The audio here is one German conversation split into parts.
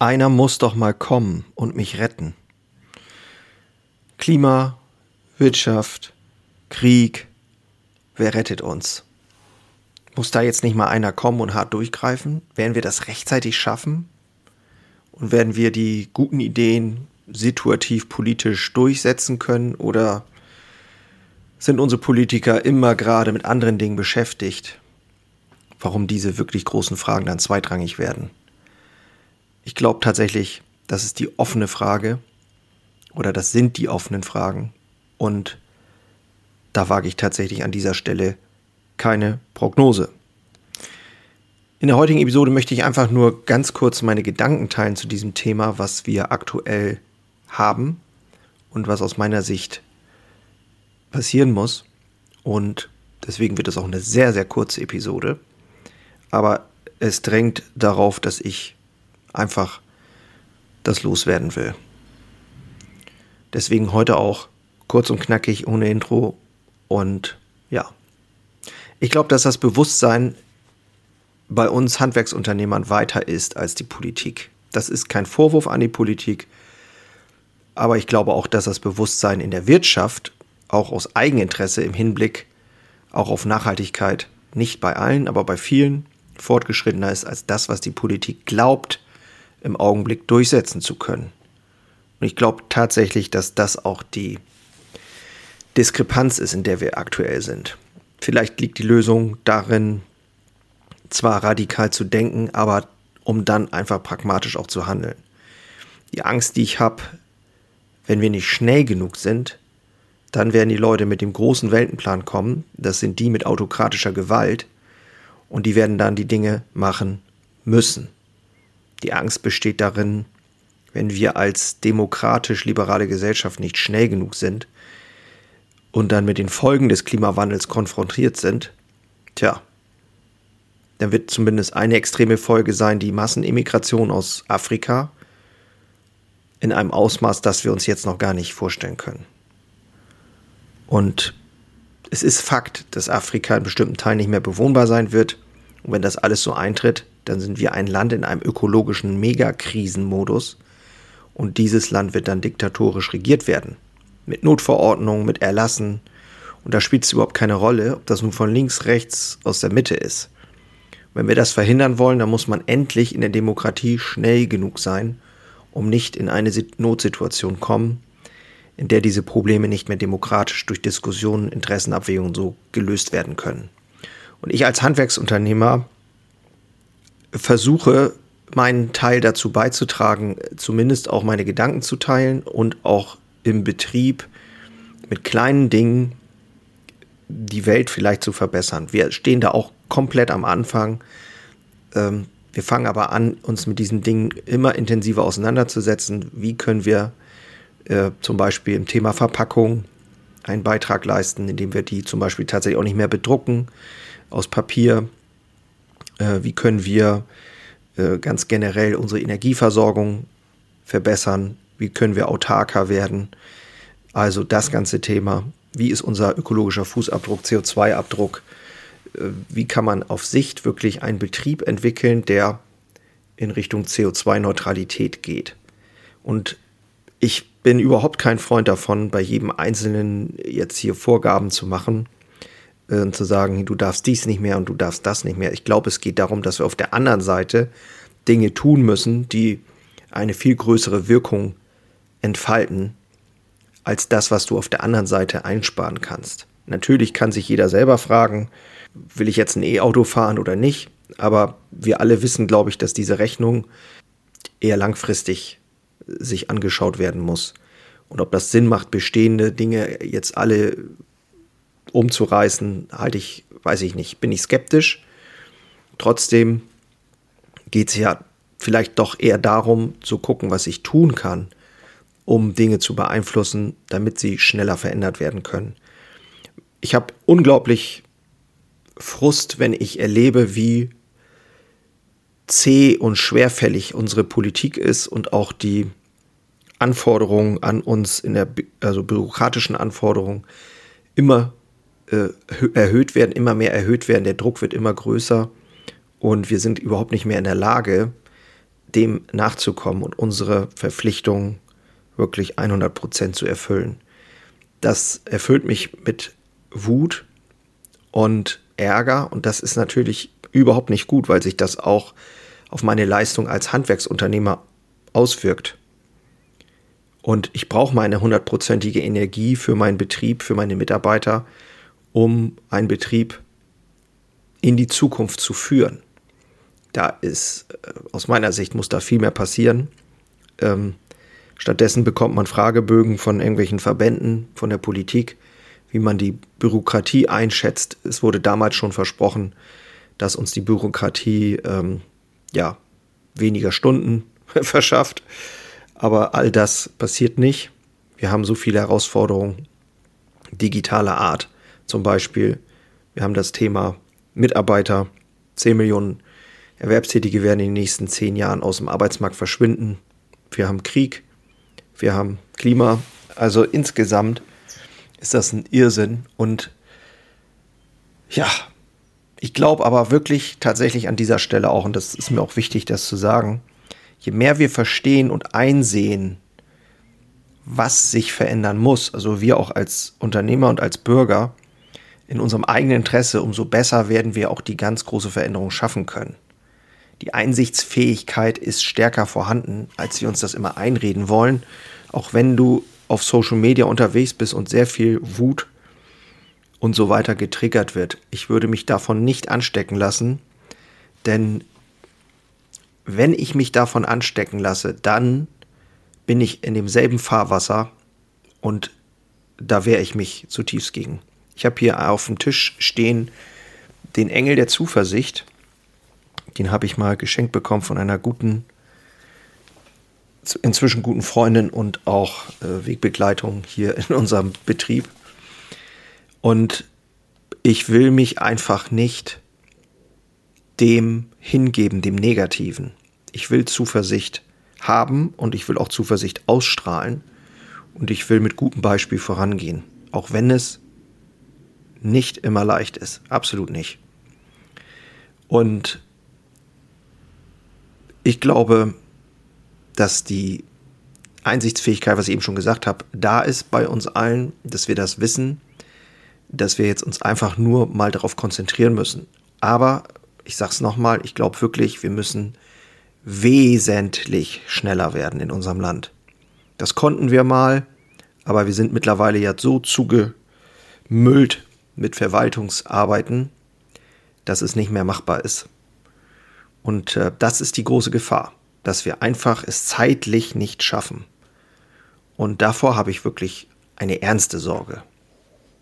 Einer muss doch mal kommen und mich retten. Klima, Wirtschaft, Krieg, wer rettet uns? Muss da jetzt nicht mal einer kommen und hart durchgreifen? Werden wir das rechtzeitig schaffen? Und werden wir die guten Ideen situativ politisch durchsetzen können? Oder sind unsere Politiker immer gerade mit anderen Dingen beschäftigt? Warum diese wirklich großen Fragen dann zweitrangig werden? Ich glaube tatsächlich, das ist die offene Frage oder das sind die offenen Fragen. Und da wage ich tatsächlich an dieser Stelle keine Prognose. In der heutigen Episode möchte ich einfach nur ganz kurz meine Gedanken teilen zu diesem Thema, was wir aktuell haben und was aus meiner Sicht passieren muss. Und deswegen wird es auch eine sehr, sehr kurze Episode. Aber es drängt darauf, dass ich einfach das loswerden will. Deswegen heute auch kurz und knackig, ohne Intro. Und ja, ich glaube, dass das Bewusstsein bei uns Handwerksunternehmern weiter ist als die Politik. Das ist kein Vorwurf an die Politik, aber ich glaube auch, dass das Bewusstsein in der Wirtschaft auch aus Eigeninteresse im Hinblick auch auf Nachhaltigkeit nicht bei allen, aber bei vielen fortgeschrittener ist als das, was die Politik glaubt, im Augenblick durchsetzen zu können. Und ich glaube tatsächlich, dass das auch die Diskrepanz ist, in der wir aktuell sind. Vielleicht liegt die Lösung darin, zwar radikal zu denken, aber um dann einfach pragmatisch auch zu handeln. Die Angst, die ich habe, wenn wir nicht schnell genug sind, dann werden die Leute mit dem großen Weltenplan kommen, das sind die mit autokratischer Gewalt, und die werden dann die Dinge machen müssen. Die Angst besteht darin, wenn wir als demokratisch-liberale Gesellschaft nicht schnell genug sind und dann mit den Folgen des Klimawandels konfrontiert sind, tja, dann wird zumindest eine extreme Folge sein, die Massenimmigration aus Afrika in einem Ausmaß, das wir uns jetzt noch gar nicht vorstellen können. Und es ist Fakt, dass Afrika in bestimmten Teilen nicht mehr bewohnbar sein wird. Und wenn das alles so eintritt, dann sind wir ein Land in einem ökologischen Megakrisenmodus und dieses Land wird dann diktatorisch regiert werden. Mit Notverordnungen, mit Erlassen. Und da spielt es überhaupt keine Rolle, ob das nun von links, rechts, aus der Mitte ist. Wenn wir das verhindern wollen, dann muss man endlich in der Demokratie schnell genug sein, um nicht in eine Notsituation kommen, in der diese Probleme nicht mehr demokratisch durch Diskussionen, Interessenabwägungen so gelöst werden können. Und ich als Handwerksunternehmer versuche meinen Teil dazu beizutragen, zumindest auch meine Gedanken zu teilen und auch im Betrieb mit kleinen Dingen die Welt vielleicht zu verbessern. Wir stehen da auch komplett am Anfang. Ähm, wir fangen aber an, uns mit diesen Dingen immer intensiver auseinanderzusetzen. Wie können wir äh, zum Beispiel im Thema Verpackung einen Beitrag leisten, indem wir die zum Beispiel tatsächlich auch nicht mehr bedrucken aus Papier. Äh, wie können wir äh, ganz generell unsere Energieversorgung verbessern? Wie können wir autarker werden? Also das ganze Thema. Wie ist unser ökologischer Fußabdruck, CO2-Abdruck? Äh, wie kann man auf Sicht wirklich einen Betrieb entwickeln, der in Richtung CO2-Neutralität geht? Und ich bin überhaupt kein Freund davon, bei jedem Einzelnen jetzt hier Vorgaben zu machen äh, zu sagen, du darfst dies nicht mehr und du darfst das nicht mehr. Ich glaube, es geht darum, dass wir auf der anderen Seite Dinge tun müssen, die eine viel größere Wirkung entfalten, als das, was du auf der anderen Seite einsparen kannst. Natürlich kann sich jeder selber fragen, will ich jetzt ein E-Auto fahren oder nicht? Aber wir alle wissen, glaube ich, dass diese Rechnung eher langfristig sich angeschaut werden muss. Und ob das Sinn macht, bestehende Dinge jetzt alle umzureißen, halte ich, weiß ich nicht, bin ich skeptisch. Trotzdem geht es ja vielleicht doch eher darum, zu gucken, was ich tun kann, um Dinge zu beeinflussen, damit sie schneller verändert werden können. Ich habe unglaublich Frust, wenn ich erlebe, wie zäh und schwerfällig unsere Politik ist und auch die Anforderungen an uns in der also bürokratischen Anforderungen immer äh, erhöht werden, immer mehr erhöht werden, der Druck wird immer größer und wir sind überhaupt nicht mehr in der Lage, dem nachzukommen und unsere Verpflichtungen wirklich 100 Prozent zu erfüllen. Das erfüllt mich mit Wut und Ärger und das ist natürlich überhaupt nicht gut, weil sich das auch auf meine Leistung als Handwerksunternehmer auswirkt. Und ich brauche meine hundertprozentige Energie für meinen Betrieb, für meine Mitarbeiter, um einen Betrieb in die Zukunft zu führen. Da ist, äh, aus meiner Sicht, muss da viel mehr passieren. Ähm, stattdessen bekommt man Fragebögen von irgendwelchen Verbänden, von der Politik, wie man die Bürokratie einschätzt. Es wurde damals schon versprochen, dass uns die Bürokratie ähm, ja weniger Stunden verschafft. Aber all das passiert nicht. Wir haben so viele Herausforderungen digitaler Art. Zum Beispiel, wir haben das Thema Mitarbeiter. 10 Millionen Erwerbstätige werden in den nächsten zehn Jahren aus dem Arbeitsmarkt verschwinden. Wir haben Krieg, wir haben Klima. Also insgesamt ist das ein Irrsinn. Und ja, ich glaube aber wirklich tatsächlich an dieser Stelle auch, und das ist mir auch wichtig, das zu sagen, je mehr wir verstehen und einsehen, was sich verändern muss, also wir auch als Unternehmer und als Bürger in unserem eigenen Interesse, umso besser werden wir auch die ganz große Veränderung schaffen können. Die Einsichtsfähigkeit ist stärker vorhanden, als wir uns das immer einreden wollen. Auch wenn du auf Social Media unterwegs bist und sehr viel Wut und so weiter getriggert wird. Ich würde mich davon nicht anstecken lassen, denn wenn ich mich davon anstecken lasse, dann bin ich in demselben Fahrwasser und da wehre ich mich zutiefst gegen. Ich habe hier auf dem Tisch stehen den Engel der Zuversicht. Den habe ich mal geschenkt bekommen von einer guten, inzwischen guten Freundin und auch äh, Wegbegleitung hier in unserem Betrieb. Und ich will mich einfach nicht dem hingeben, dem Negativen. Ich will Zuversicht haben und ich will auch Zuversicht ausstrahlen und ich will mit gutem Beispiel vorangehen, auch wenn es nicht immer leicht ist, absolut nicht. Und ich glaube, dass die Einsichtsfähigkeit, was ich eben schon gesagt habe, da ist bei uns allen, dass wir das wissen, dass wir jetzt uns einfach nur mal darauf konzentrieren müssen. Aber ich sage es nochmal, ich glaube wirklich, wir müssen wesentlich schneller werden in unserem Land. Das konnten wir mal, aber wir sind mittlerweile ja so zugemüllt mit Verwaltungsarbeiten, dass es nicht mehr machbar ist. Und äh, das ist die große Gefahr, dass wir einfach es zeitlich nicht schaffen. Und davor habe ich wirklich eine ernste Sorge.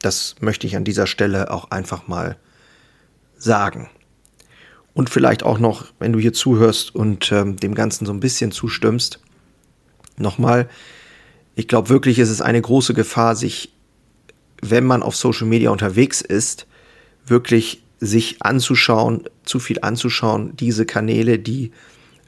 Das möchte ich an dieser Stelle auch einfach mal sagen. Und vielleicht auch noch, wenn du hier zuhörst und ähm, dem Ganzen so ein bisschen zustimmst, nochmal, ich glaube wirklich, ist es eine große Gefahr, sich, wenn man auf Social Media unterwegs ist, wirklich sich anzuschauen, zu viel anzuschauen, diese Kanäle, die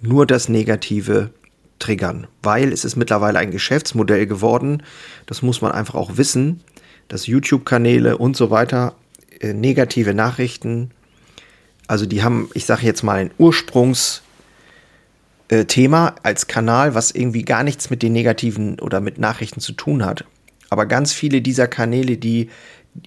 nur das Negative triggern. Weil es ist mittlerweile ein Geschäftsmodell geworden, das muss man einfach auch wissen, dass YouTube-Kanäle und so weiter äh, negative Nachrichten, also die haben, ich sage jetzt mal, ein Ursprungsthema äh, als Kanal, was irgendwie gar nichts mit den negativen oder mit Nachrichten zu tun hat. Aber ganz viele dieser Kanäle, die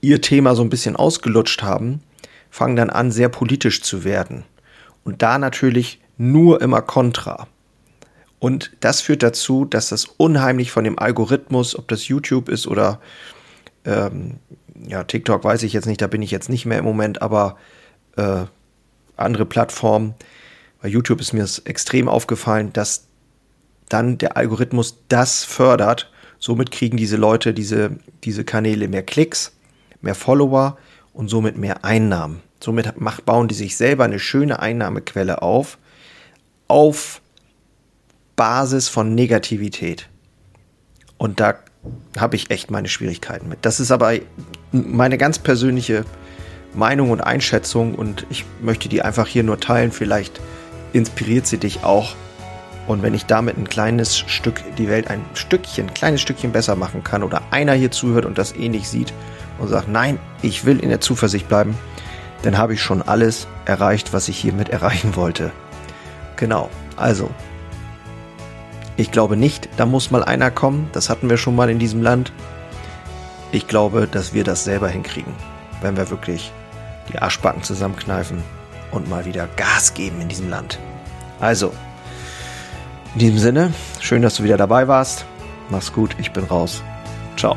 ihr Thema so ein bisschen ausgelutscht haben, fangen dann an, sehr politisch zu werden. Und da natürlich nur immer kontra. Und das führt dazu, dass das unheimlich von dem Algorithmus, ob das YouTube ist oder ähm, ja, TikTok weiß ich jetzt nicht, da bin ich jetzt nicht mehr im Moment, aber äh, andere Plattformen, bei YouTube ist mir es extrem aufgefallen, dass dann der Algorithmus das fördert. Somit kriegen diese Leute, diese, diese Kanäle mehr Klicks, mehr Follower und somit mehr Einnahmen. Somit macht, bauen die sich selber eine schöne Einnahmequelle auf, auf Basis von Negativität. Und da habe ich echt meine Schwierigkeiten mit. Das ist aber meine ganz persönliche Meinung und Einschätzung und ich möchte die einfach hier nur teilen. Vielleicht inspiriert sie dich auch. Und wenn ich damit ein kleines Stück die Welt ein Stückchen, ein kleines Stückchen besser machen kann oder einer hier zuhört und das ähnlich sieht und sagt, nein, ich will in der Zuversicht bleiben, dann habe ich schon alles erreicht, was ich hiermit erreichen wollte. Genau. Also, Ich glaube nicht, da muss mal einer kommen. Das hatten wir schon mal in diesem Land. Ich glaube, dass wir das selber hinkriegen, wenn wir wirklich die Arschbacken zusammenkneifen und mal wieder Gas geben in diesem Land. Also, in diesem Sinne, schön, dass du wieder dabei warst. Mach's gut, ich bin raus. Ciao.